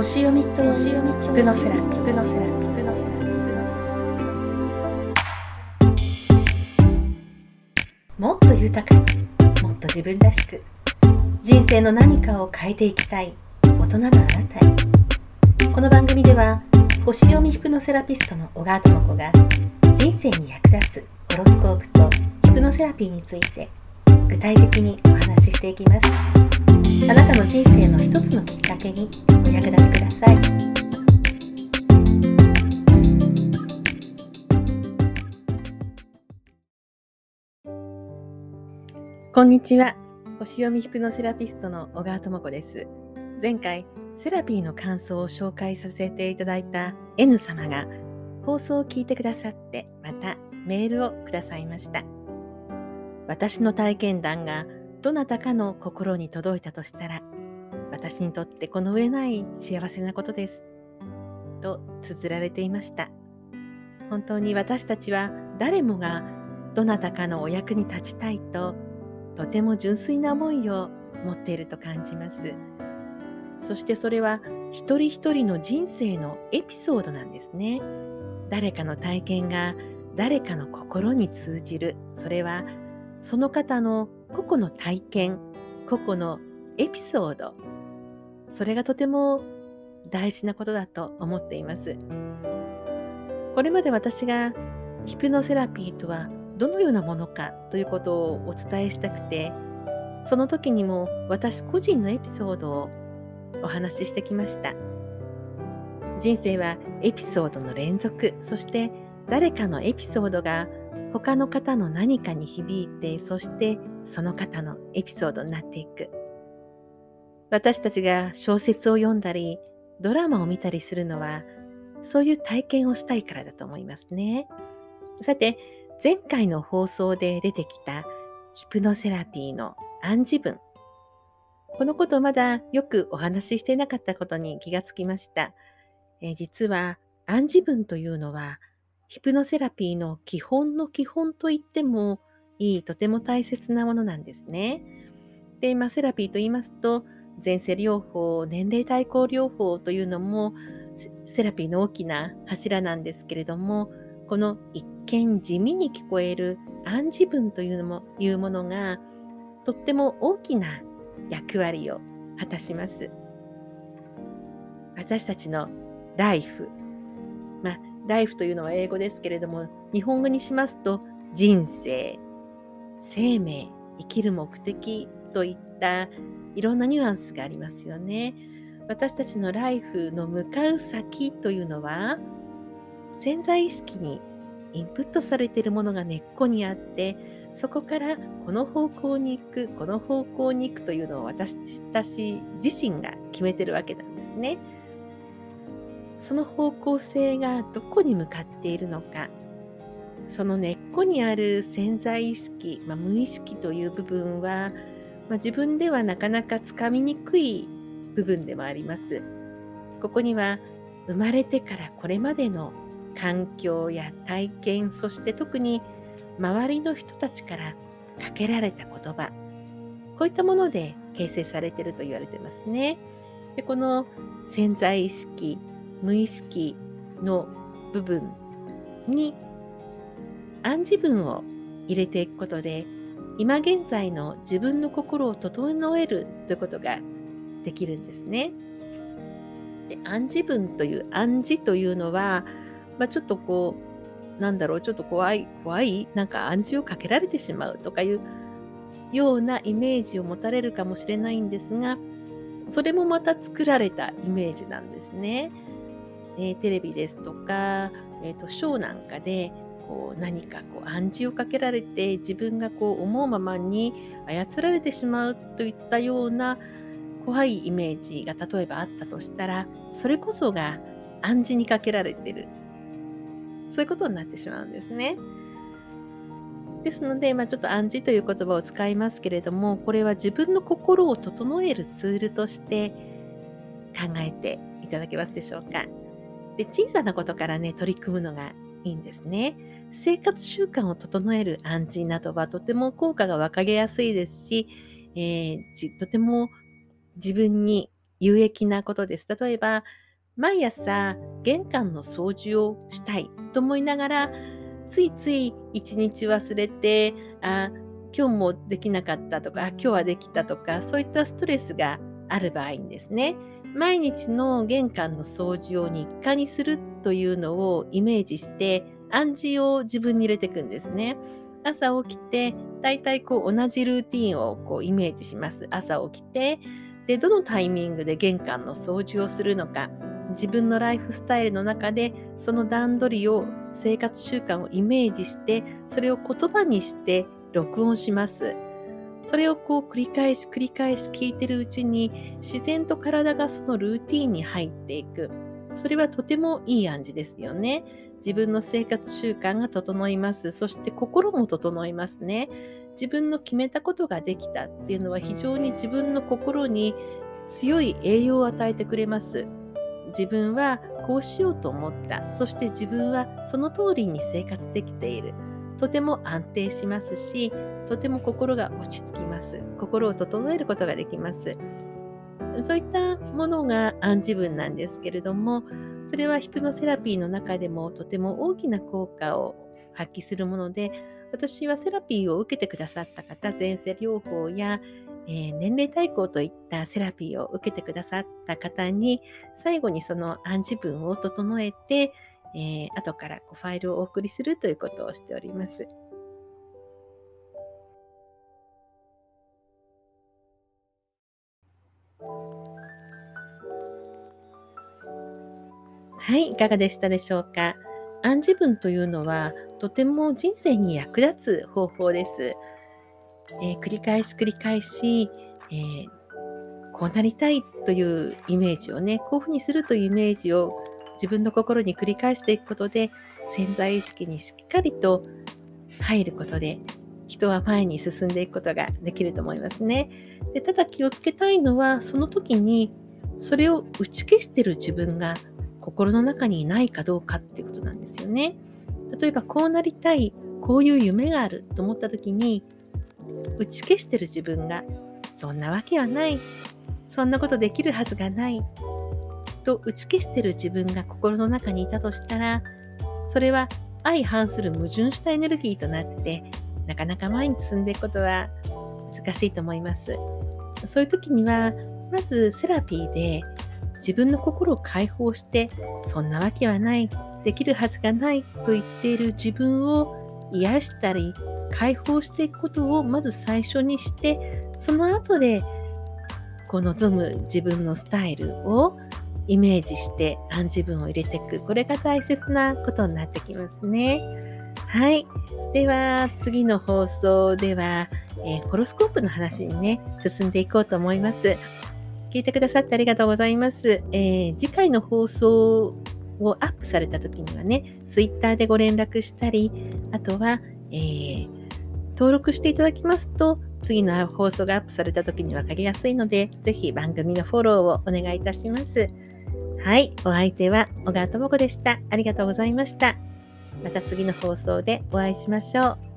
星読みと星読みヒプノセラピヒプノセラピヒプノセラもっと豊かにもっと自分らしく人生の何かを変えていきたい大人のあなたへこの番組では星読みヒプノセラピストの小川智子が人生に役立つホロスコープとヒプノセラピーについて具体的にお話ししていきますあなたの人生の一つのきっかけにお役立てください。こんにちは。星読みヒプノセラピストの小川智子です。前回セラピーの感想を紹介させていただいた N 様が放送を聞いてくださってまたメールをくださいました。私の体験談がどなたかの心に届いたとしたら私にとってこの上ない幸せなことです。と綴られていました。本当に私たちは誰もがどなたかのお役に立ちたいととても純粋な思いを持っていると感じます。そしてそれは一人一人の人生のエピソードなんですね。誰かの体験が誰かの心に通じる。それはその方の個々の体験個々のエピソードそれがとても大事なことだと思っています。これまで私がヒプノセラピーとはどのようなものかということをお伝えしたくてその時にも私個人のエピソードをお話ししてきました。人生はエピソードの連続そして誰かのエピソードが他の方の何かに響いてそしてその方のエピソードになっていく。私たちが小説を読んだりドラマを見たりするのはそういう体験をしたいからだと思いますね。さて前回の放送で出てきたヒプノセラピーの暗示文。このことまだよくお話ししていなかったことに気がつきました。え実は暗示文というのはヒプノセラピーの基本の基本と言ってもいいとても大切なものなんですね。で、まあ、セラピーと言いますと前世療法年齢対抗療法というのもセラピーの大きな柱なんですけれどもこの一見地味に聞こえる暗示文というのもいうものがとっても大きな役割を果たします。私たちのライフ、ライフというのは英語ですけれども、日本語にしますと、人生、生命、生きる目的といったいろんなニュアンスがありますよね。私たちのライフの向かう先というのは、潜在意識にインプットされているものが根っこにあって、そこからこの方向に行く、この方向に行くというのを私私自身が決めてるわけなんですね。その方向性がどこに向かっているのかその根っこにある潜在意識、まあ、無意識という部分は、まあ、自分ではなかなかつかみにくい部分でもあります。ここには生まれてからこれまでの環境や体験そして特に周りの人たちからかけられた言葉こういったもので形成されていると言われてますね。でこの潜在意識無意識の部分に暗示文を入れていくことで今現在の自分の心を整えるということができるんですね。で暗示文という暗示というのは、まあ、ちょっとこうなんだろうちょっと怖い怖いなんか暗示をかけられてしまうとかいうようなイメージを持たれるかもしれないんですがそれもまた作られたイメージなんですね。えー、テレビですとか、えーと、ショーなんかでこう何かこう暗示をかけられて自分がこう思うままに操られてしまうといったような怖いイメージが例えばあったとしたらそれこそが暗示にかけられてるそういうことになってしまうんですね。ですので、まあ、ちょっと暗示という言葉を使いますけれどもこれは自分の心を整えるツールとして考えていただけますでしょうか。で小さなことからね取り組むのがいいんですね。生活習慣を整える暗示などはとても効果が分かりやすいですし、えー、とても自分に有益なことです。例えば、毎朝玄関の掃除をしたいと思いながら、ついつい一日忘れて、あ、今日もできなかったとか、今日はできたとか、そういったストレスがある場合にですね、毎日の玄関の掃除を日課にするというのをイメージして暗示を自分に入れていくんですね。朝起きてだいたいこう同じルーティンをこうイメージします。朝起きてでどのタイミングで玄関の掃除をするのか自分のライフスタイルの中でその段取りを生活習慣をイメージしてそれを言葉にして録音します。それをこう繰り返し繰り返し聞いてるうちに自然と体がそのルーティンに入っていく。それはとてもいい暗示ですよね。自分の生活習慣が整います。そして心も整いますね。自分の決めたことができたっていうのは非常に自分の心に強い栄養を与えてくれます。自分はこうしようと思った。そして自分はその通りに生活できている。とても安定しますし、とても心が落ち着きます。心を整えることができます。そういったものが暗示文なんですけれども、それはヒプノセラピーの中でもとても大きな効果を発揮するもので、私はセラピーを受けてくださった方、前世療法や、えー、年齢対抗といったセラピーを受けてくださった方に、最後にその暗示文を整えて、えー、後からこうファイルをお送りするということをしております。はい、いかがでしたでしょうか？暗示文というのはとても人生に役立つ方法です。えー、繰り返し繰り返し、えー、こうなりたいというイメージをね、こういうふうにするというイメージを自分の心に繰り返していくことで潜在意識にしっかりと入ることで人は前に進んでいくことができると思いますね。でただ気をつけたいのはその時にそれを打ち消してる自分が心の中にいないかどうかっていうことなんですよね。例えばこうなりたい、こういう夢があると思った時に打ち消してる自分がそんなわけはない、そんなことできるはずがないと打ち消してる自分が心の中にいたとしたらそれは相反する矛盾したエネルギーとなってなかなか前に進んでいくことは難しいと思います。そういう時にはまずセラピーで自分の心を解放してそんなわけはないできるはずがないと言っている自分を癒したり解放していくことをまず最初にしてその後でこう望む自分のスタイルをイメージして暗示文を入れていくこれが大切なことになってきますね。はい。では次の放送では、えー、ホロスコープの話にね進んでいこうと思います。聞いてくださってありがとうございます。えー、次回の放送をアップされた時にはね、Twitter でご連絡したり、あとは、えー、登録していただきますと、次の放送がアップされた時に分かりやすいので、ぜひ番組のフォローをお願いいたします。はい、お相手は小川智子でした。ありがとうございました。また次の放送でお会いしましょう。